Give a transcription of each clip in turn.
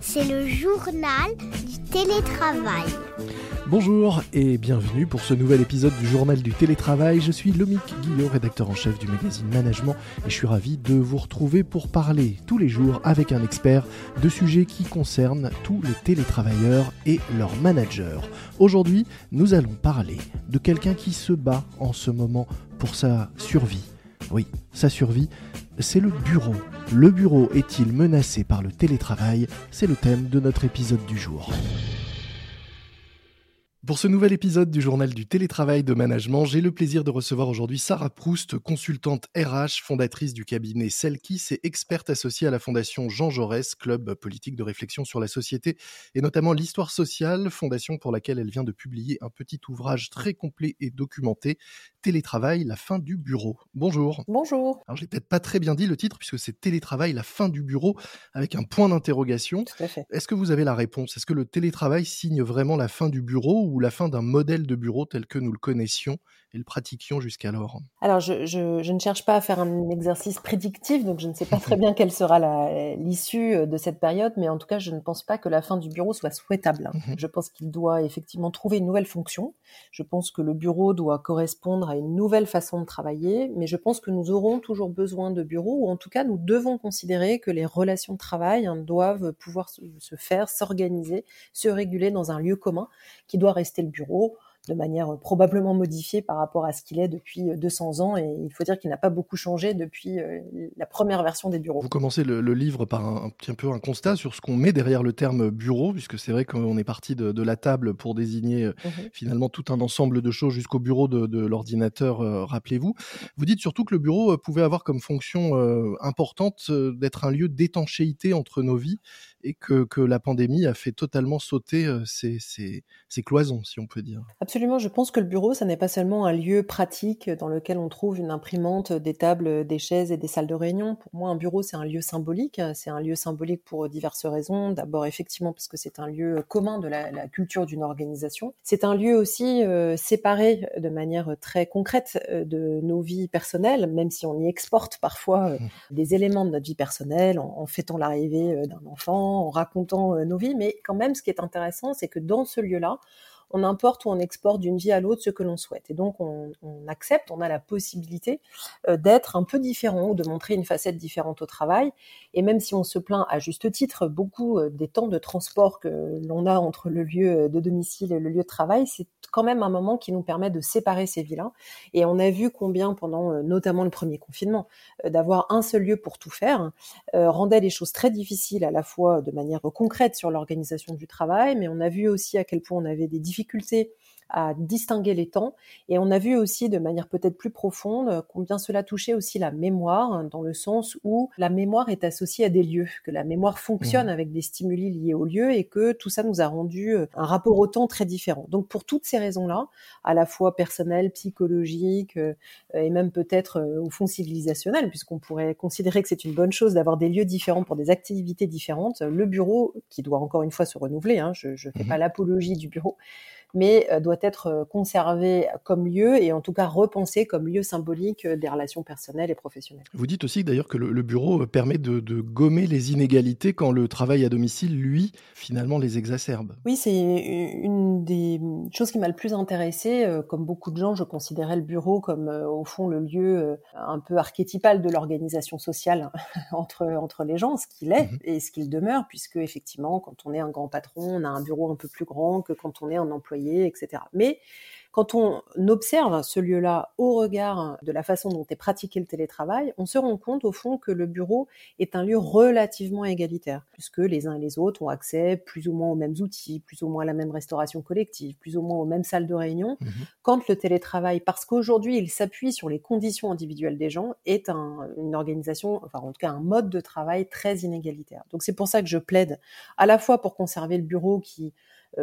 C'est le journal du télétravail. Bonjour et bienvenue pour ce nouvel épisode du journal du télétravail. Je suis Lomic Guillot, rédacteur en chef du magazine Management et je suis ravi de vous retrouver pour parler tous les jours avec un expert de sujets qui concernent tous les télétravailleurs et leurs managers. Aujourd'hui, nous allons parler de quelqu'un qui se bat en ce moment pour sa survie. Oui, sa survie, c'est le bureau. Le bureau est-il menacé par le télétravail? C'est le thème de notre épisode du jour. Pour ce nouvel épisode du journal du télétravail de management, j'ai le plaisir de recevoir aujourd'hui Sarah Proust, consultante RH, fondatrice du cabinet Selkis et experte associée à la fondation Jean Jaurès, club politique de réflexion sur la société et notamment l'histoire sociale, fondation pour laquelle elle vient de publier un petit ouvrage très complet et documenté, Télétravail, la fin du bureau. Bonjour. Bonjour. Alors j'ai peut-être pas très bien dit le titre puisque c'est Télétravail, la fin du bureau avec un point d'interrogation. Tout à fait. Est-ce que vous avez la réponse? Est-ce que le télétravail signe vraiment la fin du bureau ou la fin d'un modèle de bureau tel que nous le connaissions et le pratiquions jusqu'alors Alors, je, je, je, ne cherche pas à faire un exercice prédictif, donc je ne sais pas très bien quelle sera l'issue de cette période, mais en tout cas, je ne pense pas que la fin du bureau soit souhaitable. Mhm. Je pense qu'il doit effectivement trouver une nouvelle fonction. Je pense que le bureau doit correspondre à une nouvelle façon de travailler, mais je pense que nous aurons toujours besoin de bureaux, ou en tout cas, nous devons considérer que les relations de travail hein, doivent pouvoir se, se faire, s'organiser, se réguler dans un lieu commun qui doit rester le bureau de manière euh, probablement modifiée par rapport à ce qu'il est depuis 200 euh, ans. Et il faut dire qu'il n'a pas beaucoup changé depuis euh, la première version des bureaux. Vous commencez le, livre par un, petit peu un constat sur ce qu'on met derrière le terme bureau, puisque c'est vrai qu'on est parti de, la table pour désigner mhm. finalement tout un ensemble de choses jusqu'au bureau de, l'ordinateur, rappelez-vous. Vous dites surtout que le bureau pouvait avoir comme fonction importante d'être un lieu d'étanchéité entre nos vies et que, que, la pandémie a fait totalement sauter ces, ces, ces, cloisons, si on peut dire. Absolument, je pense que le bureau, ça n'est pas seulement un lieu pratique dans lequel on trouve une imprimante, des tables, des chaises et des salles de réunion. Pour moi, un bureau, c'est un lieu symbolique. C'est un lieu symbolique pour diverses raisons. D'abord, effectivement, parce que c'est un lieu commun de la, la culture d'une organisation. C'est un lieu aussi euh, séparé de manière très concrète euh, de nos vies personnelles, même si on y exporte parfois euh, mmh. des éléments de notre vie personnelle en, en fêtant l'arrivée d'un enfant en racontant euh, nos vies, mais quand même, ce qui est intéressant, c'est que dans ce lieu-là, on importe ou on exporte d'une vie à l'autre ce que l'on souhaite. Et donc, on, accepte, on a la possibilité euh, d'être un peu différent ou de montrer une facette différente au travail. Et même si on se plaint à juste titre beaucoup euh, des temps de transport que l'on a entre le lieu de domicile et le lieu de travail, c'est quand même un moment qui nous permet de séparer ces vies-là. Et on a vu combien, pendant euh, notamment le premier confinement, d'avoir un seul lieu pour tout faire rendait les choses très difficiles à la fois de manière concrète sur l'organisation du travail, mais on a vu aussi à quel point on avait des difficultés difficulté à distinguer les temps. Et on a vu aussi de manière peut-être plus profonde combien cela touchait aussi la mémoire, hein, dans le sens où la mémoire est associée à des lieux, que la mémoire fonctionne mmh. avec des stimuli liés aux lieux et que tout ça nous a rendu euh, un rapport au temps très différent. Donc pour toutes ces raisons-là, à la fois personnelles, psychologiques euh, et même peut-être euh, au fond civilisationnel, puisqu'on pourrait considérer que c'est une bonne chose d'avoir des lieux différents pour des activités différentes, le bureau, qui doit encore une fois se renouveler, hein, je ne fais mmh pas l'apologie du bureau, mais euh, doit être euh, conservé comme lieu et en tout cas repensé comme lieu symbolique euh, des relations personnelles et professionnelles. Vous dites aussi d'ailleurs que le, bureau permet de, gommer les inégalités quand le travail à domicile, lui, finalement les exacerbe. Oui, c'est une des choses qui m'a le plus intéressé. Comme beaucoup de gens, je considérais le bureau comme au fond le lieu un peu archétypal de l'organisation sociale entre, entre les gens, ce qu'il est mmh et ce qu'il demeure, puisque effectivement, quand on est un grand patron, on a un bureau un peu plus grand que quand on est un employé etc. Mais quand on observe ce lieu-là au regard de la façon dont est pratiqué le télétravail, on se rend compte au fond que le bureau est un lieu relativement égalitaire, puisque les uns et les autres ont accès plus ou moins aux mêmes outils, plus ou moins à la même restauration collective, plus ou moins aux mêmes salles de réunion, mmh quand le télétravail, parce qu'aujourd'hui il s'appuie sur les conditions individuelles des gens, est une organisation, enfin en tout cas un mode de travail très inégalitaire. Donc c'est pour ça que je plaide à la fois pour conserver le bureau qui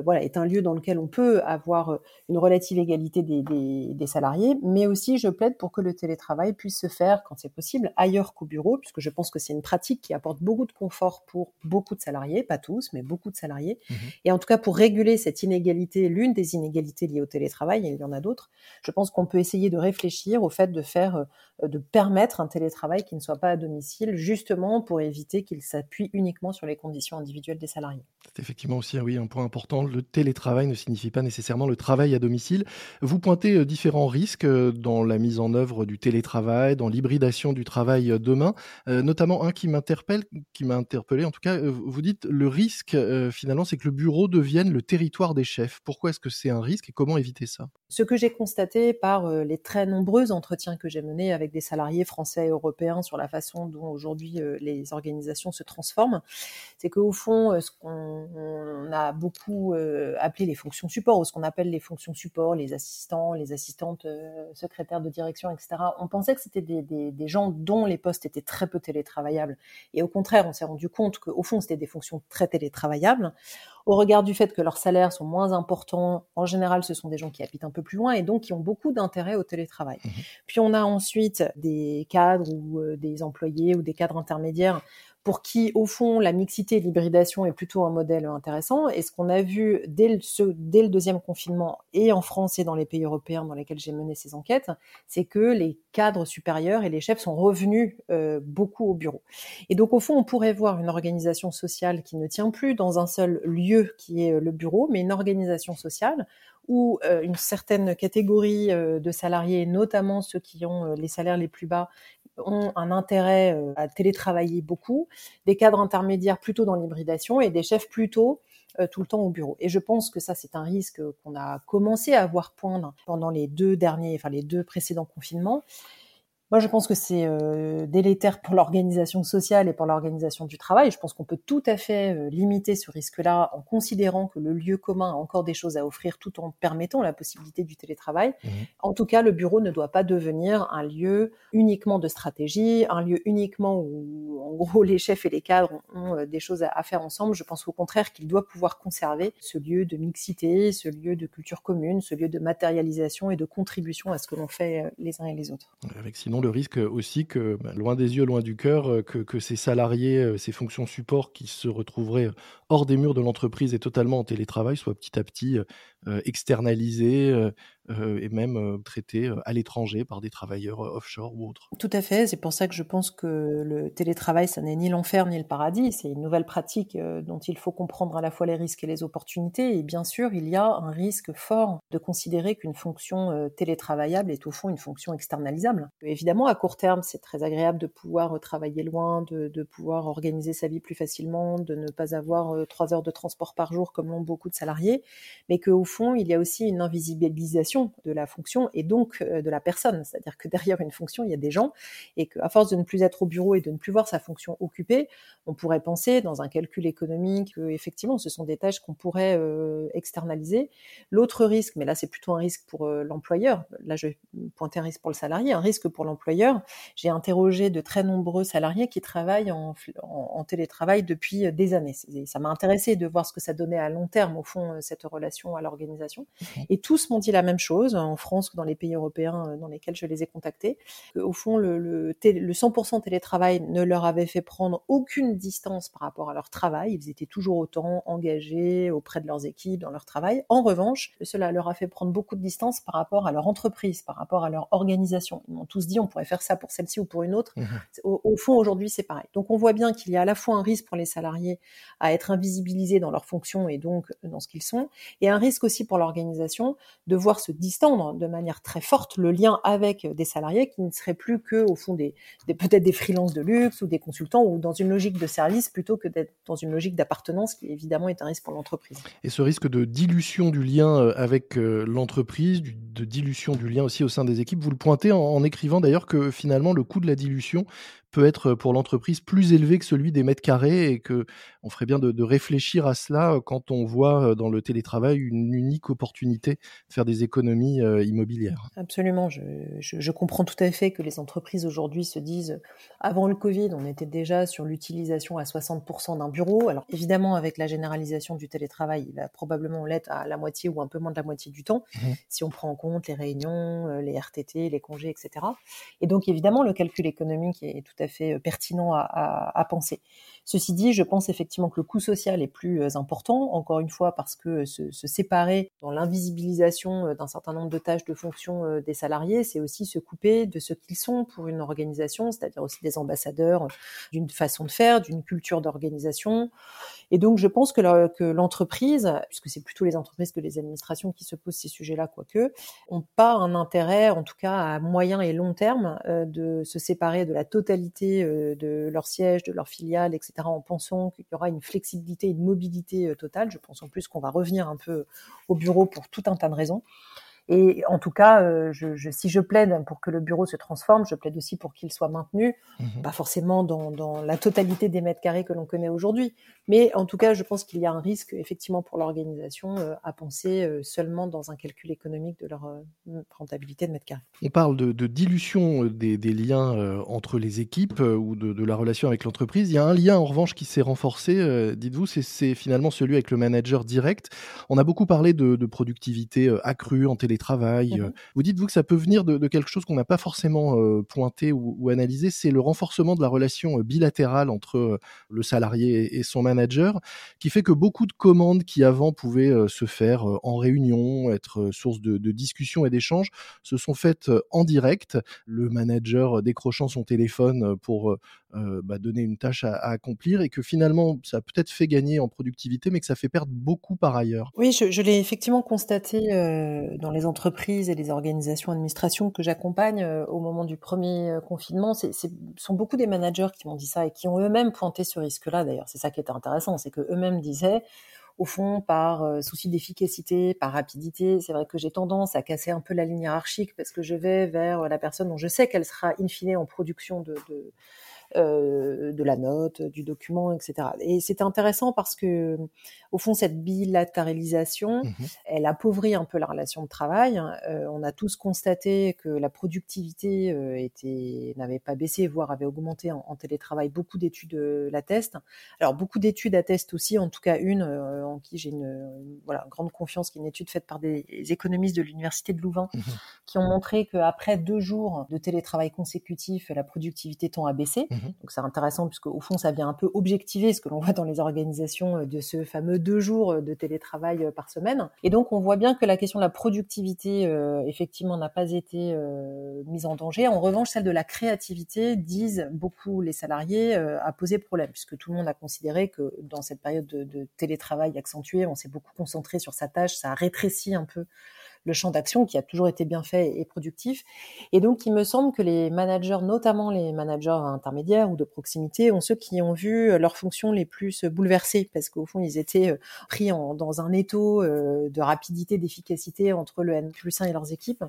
voilà, est un lieu dans lequel on peut avoir une relative égalité des, des, des, salariés, mais aussi je plaide pour que le télétravail puisse se faire, quand c'est possible, ailleurs qu'au bureau, puisque je pense que c'est une pratique qui apporte beaucoup de confort pour beaucoup de salariés, pas tous, mais beaucoup de salariés. Mmh et en tout cas, pour réguler cette inégalité, l'une des inégalités liées au télétravail, et il y en a d'autres, je pense qu'on peut essayer de réfléchir au fait de faire, de permettre un télétravail qui ne soit pas à domicile, justement pour éviter qu'il s'appuie uniquement sur les conditions individuelles des salariés. C'est effectivement aussi oui, un point important. Le télétravail ne signifie pas nécessairement le travail à domicile. Vous pointez euh, différents risques euh, dans la mise en œuvre du télétravail, dans l'hybridation du travail euh, demain, notamment un qui m'interpelle, qui m'a interpellé en tout cas. Vous dites le risque finalement, c'est que le bureau devienne le territoire des chefs. Pourquoi est-ce que c'est un risque et comment éviter ça? Ce que j'ai constaté par les très nombreux entretiens que j'ai menés avec des salariés français et européens sur la façon dont aujourd'hui les organisations se transforment, c'est qu'au fond, ce qu'on a beaucoup appelé les fonctions support, ou ce qu'on appelle les fonctions support, les assistants, les assistantes secrétaires de direction, etc., on pensait que c'était des, des, des, gens dont les postes étaient très peu télétravaillables. Et au contraire, on s'est rendu compte qu'au fond, c'était des fonctions très télétravaillables au regard du fait que leurs salaires sont moins importants, en général, ce sont des gens qui habitent un peu plus loin et donc qui ont beaucoup d'intérêt au télétravail. Mmh Puis on a ensuite des cadres ou euh, des employés ou des cadres intermédiaires pour qui, au fond, la mixité et l'hybridation est plutôt un modèle intéressant. Et ce qu'on a vu dès le, deuxième confinement, et en France et dans les pays européens dans lesquels j'ai mené ces enquêtes, c'est que les cadres supérieurs et les chefs sont revenus euh, beaucoup au bureau. Et donc, au fond, on pourrait voir une organisation sociale qui ne tient plus dans un seul lieu qui est le bureau, mais une organisation sociale où euh, une certaine catégorie euh, de salariés, notamment ceux qui ont les salaires les plus bas, ont un intérêt euh, à télétravailler beaucoup, des cadres intermédiaires plutôt dans l'hybridation et des chefs plutôt euh, tout le temps au bureau. Et je pense que ça, c'est un risque qu'on a commencé à voir poindre pendant les deux derniers, enfin les deux précédents confinements. Moi, je pense que c'est euh, délétère pour l'organisation sociale et pour l'organisation du travail. Je pense qu'on peut tout à fait euh, limiter ce risque-là en considérant que le lieu commun a encore des choses à offrir tout en permettant la possibilité du télétravail. Mmh. En tout cas, le bureau ne doit pas devenir un lieu uniquement de stratégie, un lieu uniquement où, en gros, les chefs et les cadres ont, euh, des choses à, faire ensemble. Je pense au contraire qu'il doit pouvoir conserver ce lieu de mixité, ce lieu de culture commune, ce lieu de matérialisation et de contribution à ce que l'on fait les uns et les autres. Avec sinon le risque aussi que, bah, loin des yeux, loin du cœur, euh, que, ces salariés, euh, ces fonctions support qui se retrouveraient hors des murs de l'entreprise et totalement en télétravail soient petit à petit euh, externalisés, euh, et même euh, traités euh, à l'étranger par des travailleurs offshore ou autres. Tout à fait, c'est pour ça que je pense que le télétravail, ça n'est ni l'enfer ni le paradis, c'est une nouvelle pratique dont il faut comprendre à la fois les risques et les opportunités, et bien sûr, il y a un risque fort de considérer qu'une fonction télétravaillable est au fond une fonction externalisable. Évidemment, à court terme, c'est très agréable de pouvoir travailler loin, de, pouvoir organiser sa vie plus facilement, de ne pas avoir trois heures de transport par jour comme l'ont beaucoup de salariés, mais qu'au fond, il y a aussi une invisibilisation de la fonction et donc euh, de la personne. C'est-à-dire que derrière une fonction, il y a des gens et qu'à force de ne plus être au bureau et de ne plus voir sa fonction occupée, on pourrait penser dans un calcul économique que effectivement, ce sont des tâches qu'on pourrait euh, externaliser. L'autre risque, mais là c'est plutôt un risque pour euh, l'employeur. Là, je vais pointer un risque pour le salarié, un risque pour l'employeur. J'ai interrogé de très nombreux salariés qui travaillent en, en télétravail depuis des années. Ça m'a intéressé de voir ce que ça donnait à long terme, au fond, cette relation à l'organisation. Et tous m'ont dit la même chose en France ou dans les pays européens euh, dans lesquels je les ai contactés. Au fond, le, le, 100% télétravail ne leur avait fait prendre aucune distance par rapport à leur travail. Ils étaient toujours autant engagés auprès de leurs équipes dans leur travail. En revanche, cela leur a fait prendre beaucoup de distance par rapport à leur entreprise, par rapport à leur organisation. Ils m'ont tous dit on pourrait faire ça pour celle-ci ou pour une autre. Mmh au, au, fond, aujourd'hui, c'est pareil. Donc on voit bien qu'il y a à la fois un risque pour les salariés à être invisibilisés dans leurs fonctions et donc dans ce qu'ils sont, et un risque aussi pour l'organisation de voir se distendre de manière très forte le lien avec des salariés qui ne seraient plus que au fond des, peut-être des freelances de luxe ou des consultants ou dans une logique de service plutôt que d'être dans une logique d'appartenance qui évidemment est un risque pour l'entreprise. Et ce risque de dilution du lien euh, avec euh, l'entreprise, de dilution du lien aussi au sein des équipes, vous le pointez en, écrivant d'ailleurs que finalement le coût de la dilution peut être pour l'entreprise plus élevé que celui des mètres carrés et que on ferait bien de, réfléchir à cela quand on voit dans le télétravail une unique opportunité de faire des économies immobilières. Absolument, je, je, comprends tout à fait que les entreprises aujourd'hui se disent, avant le Covid, on était déjà sur l'utilisation à 60% d'un bureau. Alors évidemment, avec la généralisation du télétravail, il va probablement l'être à la moitié ou un peu moins de la moitié du temps, mmh si on prend en compte les réunions, les RTT, les congés, etc. Et donc évidemment, le calcul économique est tout à fait pertinent à, à, à penser. Ceci dit, je pense effectivement que le coût social est plus euh, important, encore une fois parce que se, se séparer dans l'invisibilisation euh, d'un certain nombre de tâches, de fonctions euh, des salariés, c'est aussi se couper de ce qu'ils sont pour une organisation, c'est-à-dire aussi des ambassadeurs d'une façon de faire, d'une culture d'organisation. Et donc, je pense que l'entreprise, puisque c'est plutôt les entreprises que les administrations qui se posent ces sujets-là, quoique, ont pas un intérêt, en tout cas à moyen et long terme, de se séparer de la totalité de leur siège, de leur filiale, etc en pensant qu'il y aura une flexibilité, une mobilité euh, totale. Je pense en plus qu'on va revenir un peu au bureau pour tout un tas de raisons. Et en tout cas, euh, je, si je plaide pour que le bureau se transforme, je plaide aussi pour qu'il soit maintenu, mmh pas forcément dans, la totalité des mètres carrés que l'on connaît aujourd'hui, mais en tout cas, je pense qu'il y a un risque effectivement pour l'organisation euh, à penser euh, seulement dans un calcul économique de leur rentabilité de mètres carrés. On parle de, dilution des, liens entre les équipes ou de, la relation avec l'entreprise. Il y a un lien en revanche qui s'est renforcé, dites-vous, c'est finalement celui avec le manager direct. On a beaucoup parlé de, de productivité accrue en télétravail travail. Mmh vous dites, vous, que ça peut venir de, quelque chose qu'on n'a pas forcément pointé ou, analysé, c'est le renforcement de la relation bilatérale entre le salarié et son manager, qui fait que beaucoup de commandes qui avant pouvaient se faire en réunion, être source de, de discussion et d'échanges, se sont faites en direct. Le manager décrochant son téléphone pour euh, bah, donner une tâche à, accomplir et que finalement ça a peut-être fait gagner en productivité mais que ça fait perdre beaucoup par ailleurs. Oui, je, l'ai effectivement constaté euh, dans les entreprises et les organisations administrations que j'accompagne euh, au moment du premier confinement. Ce sont beaucoup des managers qui m'ont dit ça et qui ont eux-mêmes pointé ce risque-là d'ailleurs. C'est ça qui était intéressant, c'est que eux-mêmes disaient au fond, par souci d'efficacité, par rapidité. C'est vrai que j'ai tendance à casser un peu la ligne hiérarchique parce que je vais vers la personne dont je sais qu'elle sera in fine en production de, euh, de la note, du document, etc. Et c'était intéressant parce que, au fond, cette bilatéralisation, mmh elle appauvrit un peu la relation de travail. Euh, on a tous constaté que la productivité euh, était n'avait pas baissé, voire avait augmenté en, télétravail. Beaucoup d'études l'attestent. Alors beaucoup d'études attestent aussi, en tout cas une en qui j'ai une, voilà grande confiance, qui est une étude faite par des économistes de l'université de Louvain, mmh qui ont montré qu'après deux jours de télétravail consécutif, la productivité tend à baisser. Mmh. Donc c'est intéressant puisque au fond ça vient un peu objectiver ce que l'on voit dans les organisations euh, de ce fameux deux jours euh, de télétravail euh, par semaine. Et donc on voit bien que la question de la productivité effectivement n'a pas été mise en danger. En revanche celle de la créativité disent beaucoup les salariés a posé problème puisque tout le monde a considéré que dans cette période de, de télétravail accentué on s'est beaucoup concentré sur sa tâche, ça a rétréci un peu le champ d'action qui a toujours été bien fait et productif. Et donc, il me semble que les managers, notamment les managers intermédiaires ou de proximité, ont ceux qui ont vu leurs fonctions les plus bouleversées parce qu'au fond, ils étaient euh, pris en, dans un étau euh, de rapidité, d'efficacité entre le N plus 1 et leurs équipes,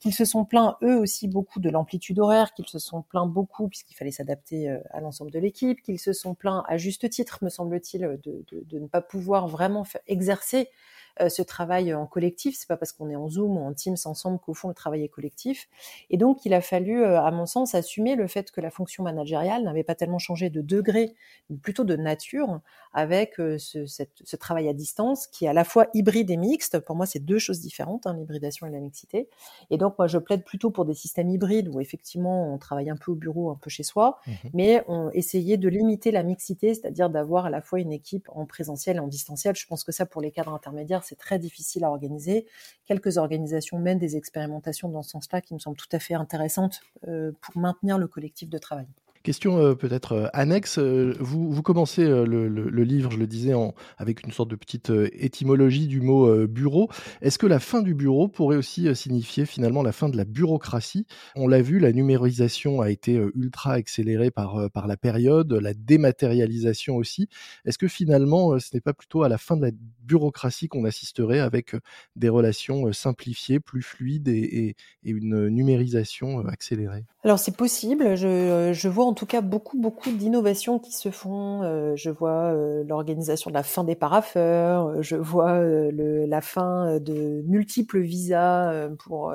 qu'ils se sont plaints eux aussi beaucoup de l'amplitude horaire, qu'ils se sont plaints beaucoup puisqu'il fallait s'adapter euh, à l'ensemble de l'équipe, qu'ils se sont plaints à juste titre, me semble-t-il, de, de, de, ne pas pouvoir vraiment exercer euh, ce travail en collectif. C'est pas parce qu'on est en Zoom ou en Teams ensemble qu'au fond le travail est collectif. Et donc il a fallu, euh, à mon sens, assumer le fait que la fonction managériale n'avait pas tellement changé de degré, mais plutôt de nature, avec euh, ce, ce, travail à distance qui est à la fois hybride et mixte. Pour moi, c'est deux choses différentes, hein, l'hybridation et la mixité. Et donc moi, je plaide plutôt pour des systèmes hybrides où effectivement on travaille un peu au bureau, un peu chez soi, mmh mais on essayait de limiter la mixité, c'est-à-dire d'avoir à la fois une équipe en présentiel et en distanciel. Je pense que ça, pour les cadres intermédiaires, c'est très difficile à organiser. Quelques organisations mènent des expérimentations dans ce sens-là qui me semblent tout à fait intéressantes euh, pour maintenir le collectif de travail. Question euh, peut-être euh, annexe. Euh, vous, vous commencez le, livre, je le disais, avec une sorte de petite étymologie du mot bureau. Est-ce que la fin du bureau pourrait aussi signifier finalement la fin de la bureaucratie? On l'a vu, la numérisation a été ultra accélérée par, par la période, la dématérialisation aussi. Est-ce que finalement, ce n'est pas plutôt à la fin de la bureaucratie qu'on assisterait avec des relations simplifiées, plus fluides et, une numérisation accélérée? Alors c'est possible. Je, je vois en tout cas beaucoup, beaucoup d'innovations qui se font. Euh, je vois euh, l'organisation de la fin des paraffeurs, je vois le, la fin de multiples visas pour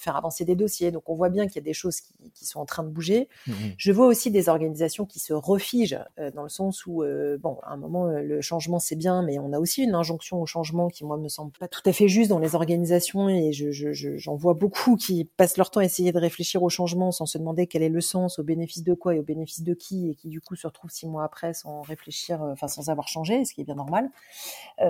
faire avancer des dossiers. Donc on voit bien qu'il y a des choses qui, qui, sont en train de bouger. Mmh je vois aussi des organisations qui se refigent euh, dans le sens où, euh, bon, à un moment, euh, le changement c'est bien, mais on a aussi une injonction au changement qui, moi, me semble pas tout à fait juste dans les organisations et j'en je, je, vois beaucoup qui passent leur temps à essayer de réfléchir au changement sans se demander quel est le sens, au bénéfice de quoi et au bénéfice de qui et qui du coup se retrouvent six mois après sans réfléchir, enfin sans avoir changé, ce qui est bien normal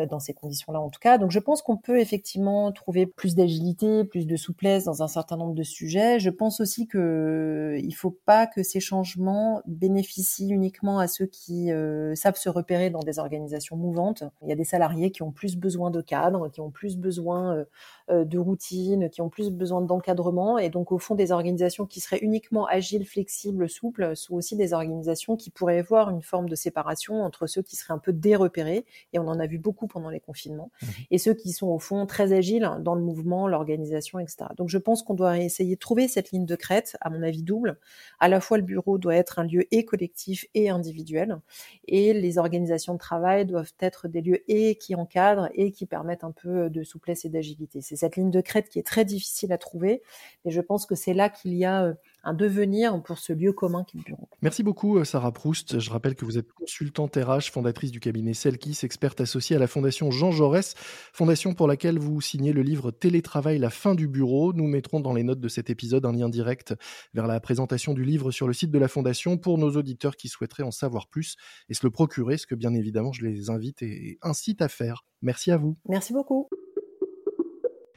dans ces conditions-là en tout cas. Donc je pense qu'on peut effectivement trouver plus d'agilité, plus de souplesse dans un certain nombre de sujets. Je pense aussi que il faut pas que ces changements bénéficient uniquement à ceux qui euh, savent se repérer dans des organisations mouvantes. Il y a des salariés qui ont plus besoin de cadres, qui ont plus besoin euh, euh, de routines, qui ont plus besoin d'encadrement. Et donc, au fond, des organisations qui seraient uniquement agiles, flexibles, souples, sont aussi des organisations qui pourraient avoir une forme de séparation entre ceux qui seraient un peu dérepérés, et on en a vu beaucoup pendant les confinements, mmh. et ceux qui sont au fond très agiles dans le mouvement, l'organisation, etc. Donc, je pense qu'on doit essayer de trouver cette ligne de crête, à mon avis double. À la fois, le bureau doit être un lieu et collectif et individuel, et les organisations de travail doivent être des lieux et qui encadrent et qui permettent un peu de souplesse et d'agilité. C'est cette ligne de crête qui est très difficile à trouver. Mais je pense que c'est là qu'il y a euh, un devenir pour ce lieu commun qui est le bureau. Merci beaucoup, euh, Sarah Proust. Je rappelle que vous êtes consultante RH, fondatrice du cabinet Selkis, experte associée à la Fondation Jean Jaurès, fondation pour laquelle vous signez le livre Télétravail, la fin du bureau. Nous mettrons dans les notes de cet épisode un lien direct vers la présentation du livre sur le site de la Fondation pour nos auditeurs qui souhaiteraient en savoir plus et se le procurer, ce que bien évidemment je les invite et incite à faire. Merci à vous. Merci beaucoup.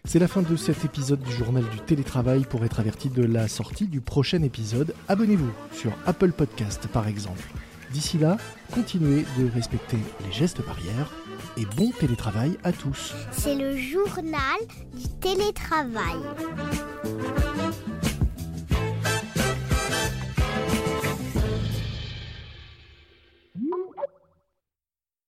C'est la fin de cet épisode du journal du télétravail. Pour être averti de la sortie du prochain épisode, abonnez-vous sur Apple Podcast par exemple. D'ici là, continuez de respecter les gestes barrières et bon télétravail à tous. C'est le journal du télétravail.